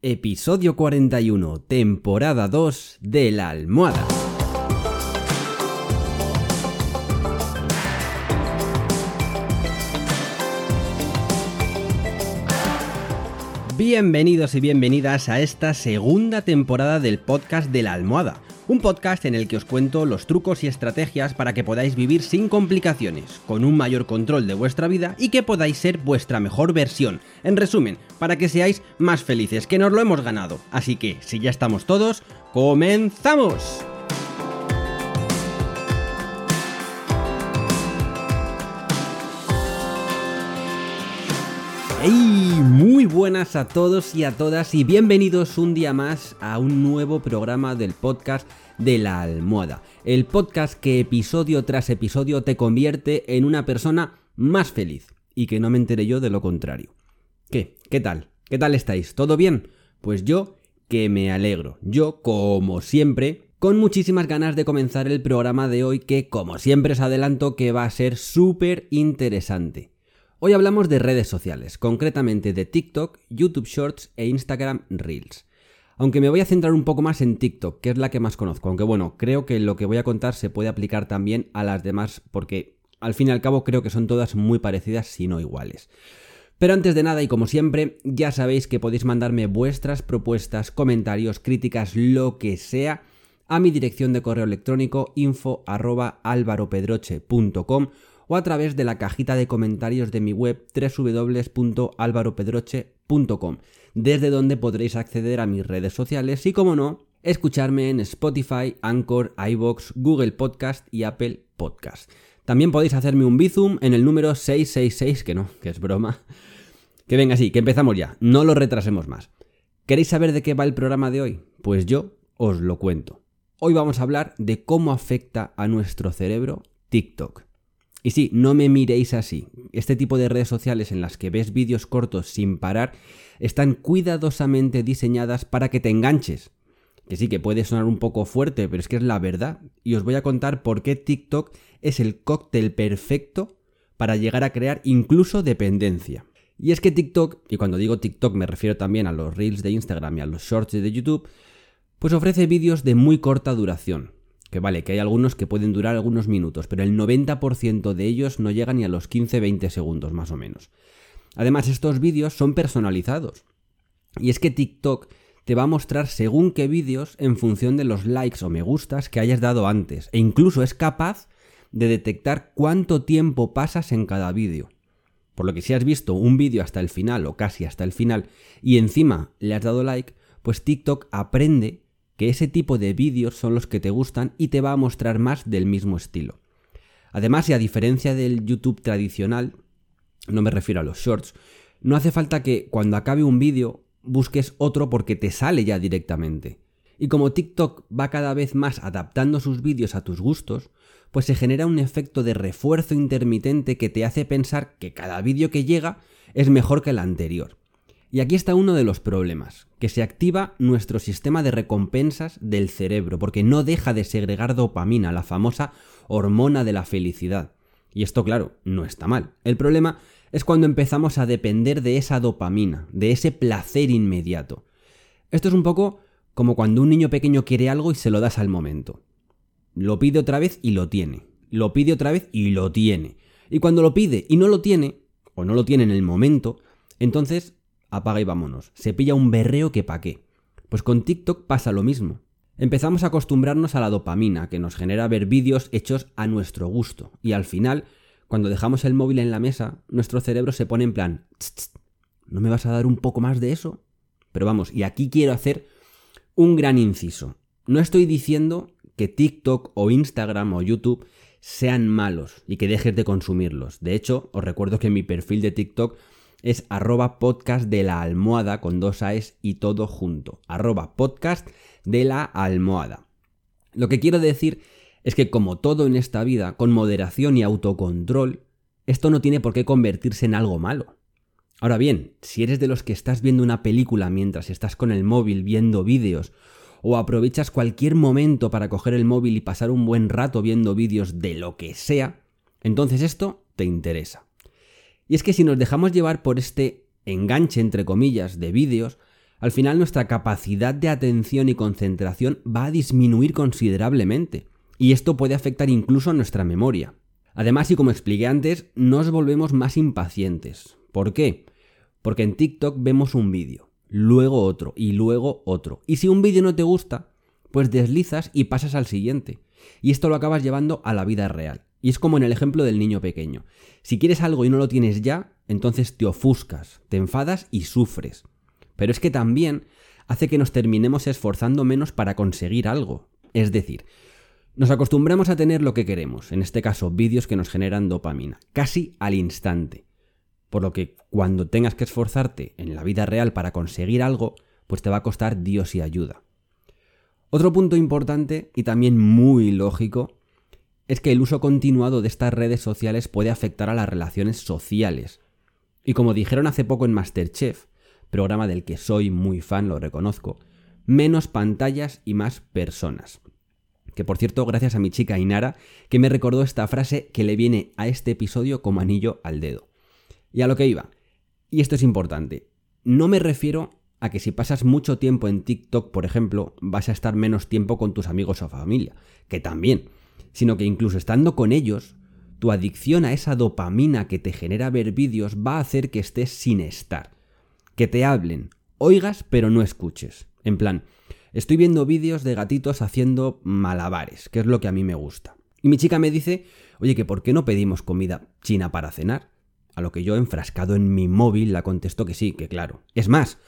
Episodio 41, temporada 2 de la almohada. Bienvenidos y bienvenidas a esta segunda temporada del podcast de la almohada un podcast en el que os cuento los trucos y estrategias para que podáis vivir sin complicaciones, con un mayor control de vuestra vida y que podáis ser vuestra mejor versión. En resumen, para que seáis más felices, que nos lo hemos ganado. Así que, si ya estamos todos, ¡comenzamos! ¡Hey! Muy buenas a todos y a todas y bienvenidos un día más a un nuevo programa del podcast de la almohada. El podcast que episodio tras episodio te convierte en una persona más feliz y que no me enteré yo de lo contrario. ¿Qué? ¿Qué tal? ¿Qué tal estáis? ¿Todo bien? Pues yo que me alegro. Yo, como siempre, con muchísimas ganas de comenzar el programa de hoy que, como siempre os adelanto, que va a ser súper interesante. Hoy hablamos de redes sociales, concretamente de TikTok, YouTube Shorts e Instagram Reels. Aunque me voy a centrar un poco más en TikTok, que es la que más conozco, aunque bueno, creo que lo que voy a contar se puede aplicar también a las demás porque al fin y al cabo creo que son todas muy parecidas si no iguales. Pero antes de nada y como siempre, ya sabéis que podéis mandarme vuestras propuestas, comentarios, críticas, lo que sea, a mi dirección de correo electrónico info o a través de la cajita de comentarios de mi web www.alvaropedroche.com, desde donde podréis acceder a mis redes sociales y, como no, escucharme en Spotify, Anchor, iBox, Google Podcast y Apple Podcast. También podéis hacerme un bizum en el número 666, que no, que es broma. Que venga, sí, que empezamos ya, no lo retrasemos más. ¿Queréis saber de qué va el programa de hoy? Pues yo os lo cuento. Hoy vamos a hablar de cómo afecta a nuestro cerebro TikTok. Y sí, no me miréis así. Este tipo de redes sociales en las que ves vídeos cortos sin parar están cuidadosamente diseñadas para que te enganches. Que sí, que puede sonar un poco fuerte, pero es que es la verdad. Y os voy a contar por qué TikTok es el cóctel perfecto para llegar a crear incluso dependencia. Y es que TikTok, y cuando digo TikTok me refiero también a los reels de Instagram y a los shorts de YouTube, pues ofrece vídeos de muy corta duración, que vale, que hay algunos que pueden durar algunos minutos, pero el 90% de ellos no llegan ni a los 15-20 segundos más o menos. Además, estos vídeos son personalizados. Y es que TikTok te va a mostrar según qué vídeos en función de los likes o me gustas que hayas dado antes. E incluso es capaz de detectar cuánto tiempo pasas en cada vídeo. Por lo que si has visto un vídeo hasta el final o casi hasta el final y encima le has dado like, pues TikTok aprende que ese tipo de vídeos son los que te gustan y te va a mostrar más del mismo estilo. Además, y a diferencia del YouTube tradicional, no me refiero a los shorts, no hace falta que cuando acabe un vídeo busques otro porque te sale ya directamente. Y como TikTok va cada vez más adaptando sus vídeos a tus gustos, pues se genera un efecto de refuerzo intermitente que te hace pensar que cada vídeo que llega es mejor que el anterior. Y aquí está uno de los problemas, que se activa nuestro sistema de recompensas del cerebro, porque no deja de segregar dopamina, la famosa hormona de la felicidad. Y esto, claro, no está mal. El problema es cuando empezamos a depender de esa dopamina, de ese placer inmediato. Esto es un poco como cuando un niño pequeño quiere algo y se lo das al momento. Lo pide otra vez y lo tiene. Lo pide otra vez y lo tiene. Y cuando lo pide y no lo tiene, o no lo tiene en el momento, entonces apaga y vámonos. Se pilla un berreo que pa' qué. Pues con TikTok pasa lo mismo. Empezamos a acostumbrarnos a la dopamina que nos genera ver vídeos hechos a nuestro gusto. Y al final, cuando dejamos el móvil en la mesa, nuestro cerebro se pone en plan, ¿no me vas a dar un poco más de eso? Pero vamos, y aquí quiero hacer un gran inciso. No estoy diciendo que TikTok o Instagram o YouTube sean malos y que dejes de consumirlos. De hecho, os recuerdo que mi perfil de TikTok es arroba podcast de la almohada con dos A's y todo junto. Arroba podcast de la almohada. Lo que quiero decir es que como todo en esta vida, con moderación y autocontrol, esto no tiene por qué convertirse en algo malo. Ahora bien, si eres de los que estás viendo una película mientras estás con el móvil viendo vídeos, o aprovechas cualquier momento para coger el móvil y pasar un buen rato viendo vídeos de lo que sea, entonces esto te interesa. Y es que si nos dejamos llevar por este enganche, entre comillas, de vídeos, al final nuestra capacidad de atención y concentración va a disminuir considerablemente. Y esto puede afectar incluso a nuestra memoria. Además, y como expliqué antes, nos volvemos más impacientes. ¿Por qué? Porque en TikTok vemos un vídeo, luego otro y luego otro. Y si un vídeo no te gusta, pues deslizas y pasas al siguiente. Y esto lo acabas llevando a la vida real. Y es como en el ejemplo del niño pequeño. Si quieres algo y no lo tienes ya, entonces te ofuscas, te enfadas y sufres. Pero es que también hace que nos terminemos esforzando menos para conseguir algo. Es decir, nos acostumbramos a tener lo que queremos, en este caso vídeos que nos generan dopamina, casi al instante. Por lo que cuando tengas que esforzarte en la vida real para conseguir algo, pues te va a costar Dios y ayuda. Otro punto importante y también muy lógico es que el uso continuado de estas redes sociales puede afectar a las relaciones sociales. Y como dijeron hace poco en Masterchef, programa del que soy muy fan, lo reconozco, menos pantallas y más personas. Que por cierto, gracias a mi chica Inara, que me recordó esta frase que le viene a este episodio como anillo al dedo. Y a lo que iba. Y esto es importante. No me refiero a que si pasas mucho tiempo en TikTok, por ejemplo, vas a estar menos tiempo con tus amigos o familia, que también, sino que incluso estando con ellos, tu adicción a esa dopamina que te genera ver vídeos va a hacer que estés sin estar. Que te hablen, oigas pero no escuches. En plan, estoy viendo vídeos de gatitos haciendo malabares, que es lo que a mí me gusta. Y mi chica me dice, oye, que ¿por qué no pedimos comida china para cenar? A lo que yo, enfrascado en mi móvil, la contesto que sí, que claro. Es más,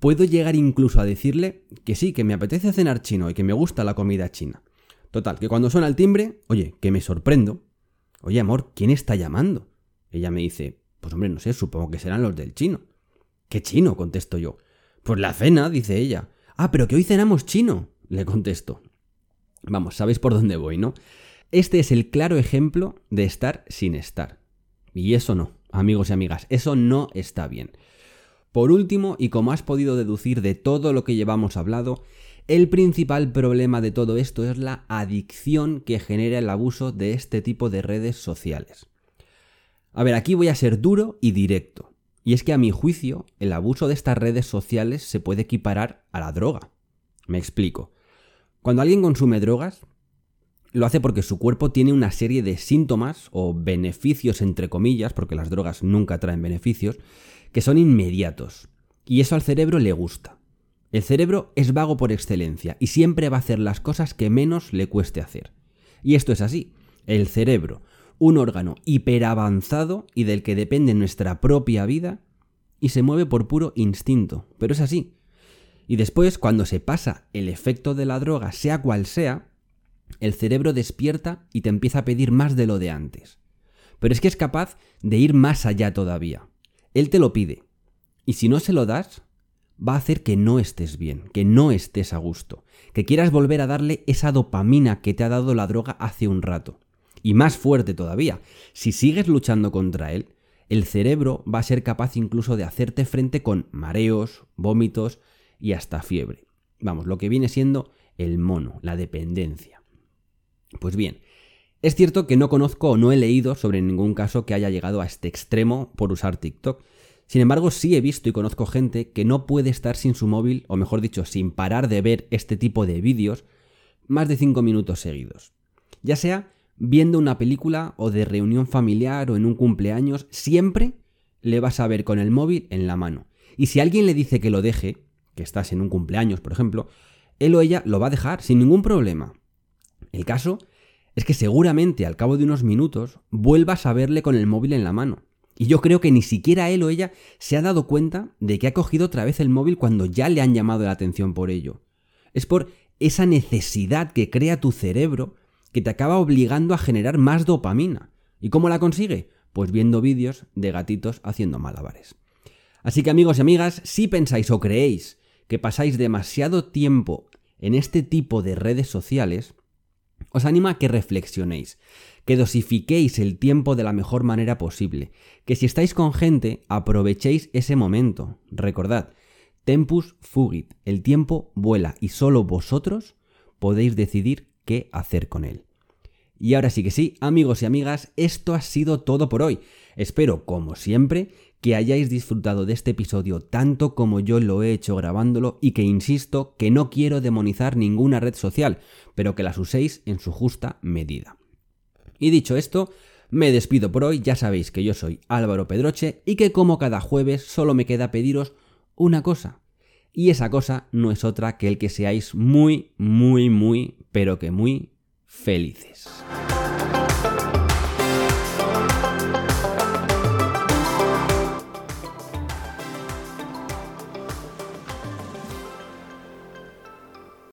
puedo llegar incluso a decirle que sí, que me apetece cenar chino y que me gusta la comida china. Total, que cuando suena el timbre, oye, que me sorprendo. Oye, amor, ¿quién está llamando? Ella me dice, pues hombre, no sé, supongo que serán los del chino. ¿Qué chino? contesto yo. Pues la cena, dice ella. Ah, pero que hoy cenamos chino, le contesto. Vamos, sabéis por dónde voy, ¿no? Este es el claro ejemplo de estar sin estar. Y eso no, amigos y amigas, eso no está bien. Por último, y como has podido deducir de todo lo que llevamos hablado, el principal problema de todo esto es la adicción que genera el abuso de este tipo de redes sociales. A ver, aquí voy a ser duro y directo. Y es que a mi juicio, el abuso de estas redes sociales se puede equiparar a la droga. Me explico. Cuando alguien consume drogas, lo hace porque su cuerpo tiene una serie de síntomas o beneficios entre comillas, porque las drogas nunca traen beneficios, que son inmediatos. Y eso al cerebro le gusta. El cerebro es vago por excelencia y siempre va a hacer las cosas que menos le cueste hacer. Y esto es así. El cerebro, un órgano hiperavanzado y del que depende nuestra propia vida, y se mueve por puro instinto. Pero es así. Y después, cuando se pasa el efecto de la droga, sea cual sea, el cerebro despierta y te empieza a pedir más de lo de antes. Pero es que es capaz de ir más allá todavía. Él te lo pide. Y si no se lo das, va a hacer que no estés bien, que no estés a gusto, que quieras volver a darle esa dopamina que te ha dado la droga hace un rato. Y más fuerte todavía, si sigues luchando contra él, el cerebro va a ser capaz incluso de hacerte frente con mareos, vómitos y hasta fiebre. Vamos, lo que viene siendo el mono, la dependencia. Pues bien, es cierto que no conozco o no he leído sobre ningún caso que haya llegado a este extremo por usar TikTok, sin embargo, sí he visto y conozco gente que no puede estar sin su móvil, o mejor dicho, sin parar de ver este tipo de vídeos, más de 5 minutos seguidos. Ya sea viendo una película o de reunión familiar o en un cumpleaños, siempre le vas a ver con el móvil en la mano. Y si alguien le dice que lo deje, que estás en un cumpleaños, por ejemplo, él o ella lo va a dejar sin ningún problema. El caso es que seguramente al cabo de unos minutos vuelvas a verle con el móvil en la mano. Y yo creo que ni siquiera él o ella se ha dado cuenta de que ha cogido otra vez el móvil cuando ya le han llamado la atención por ello. Es por esa necesidad que crea tu cerebro que te acaba obligando a generar más dopamina. ¿Y cómo la consigue? Pues viendo vídeos de gatitos haciendo malabares. Así que amigos y amigas, si pensáis o creéis que pasáis demasiado tiempo en este tipo de redes sociales, os animo a que reflexionéis que dosifiquéis el tiempo de la mejor manera posible, que si estáis con gente, aprovechéis ese momento. Recordad, tempus fugit, el tiempo vuela y solo vosotros podéis decidir qué hacer con él. Y ahora sí que sí, amigos y amigas, esto ha sido todo por hoy. Espero, como siempre, que hayáis disfrutado de este episodio tanto como yo lo he hecho grabándolo y que insisto que no quiero demonizar ninguna red social, pero que las uséis en su justa medida. Y dicho esto, me despido por hoy, ya sabéis que yo soy Álvaro Pedroche y que como cada jueves solo me queda pediros una cosa. Y esa cosa no es otra que el que seáis muy, muy, muy, pero que muy felices.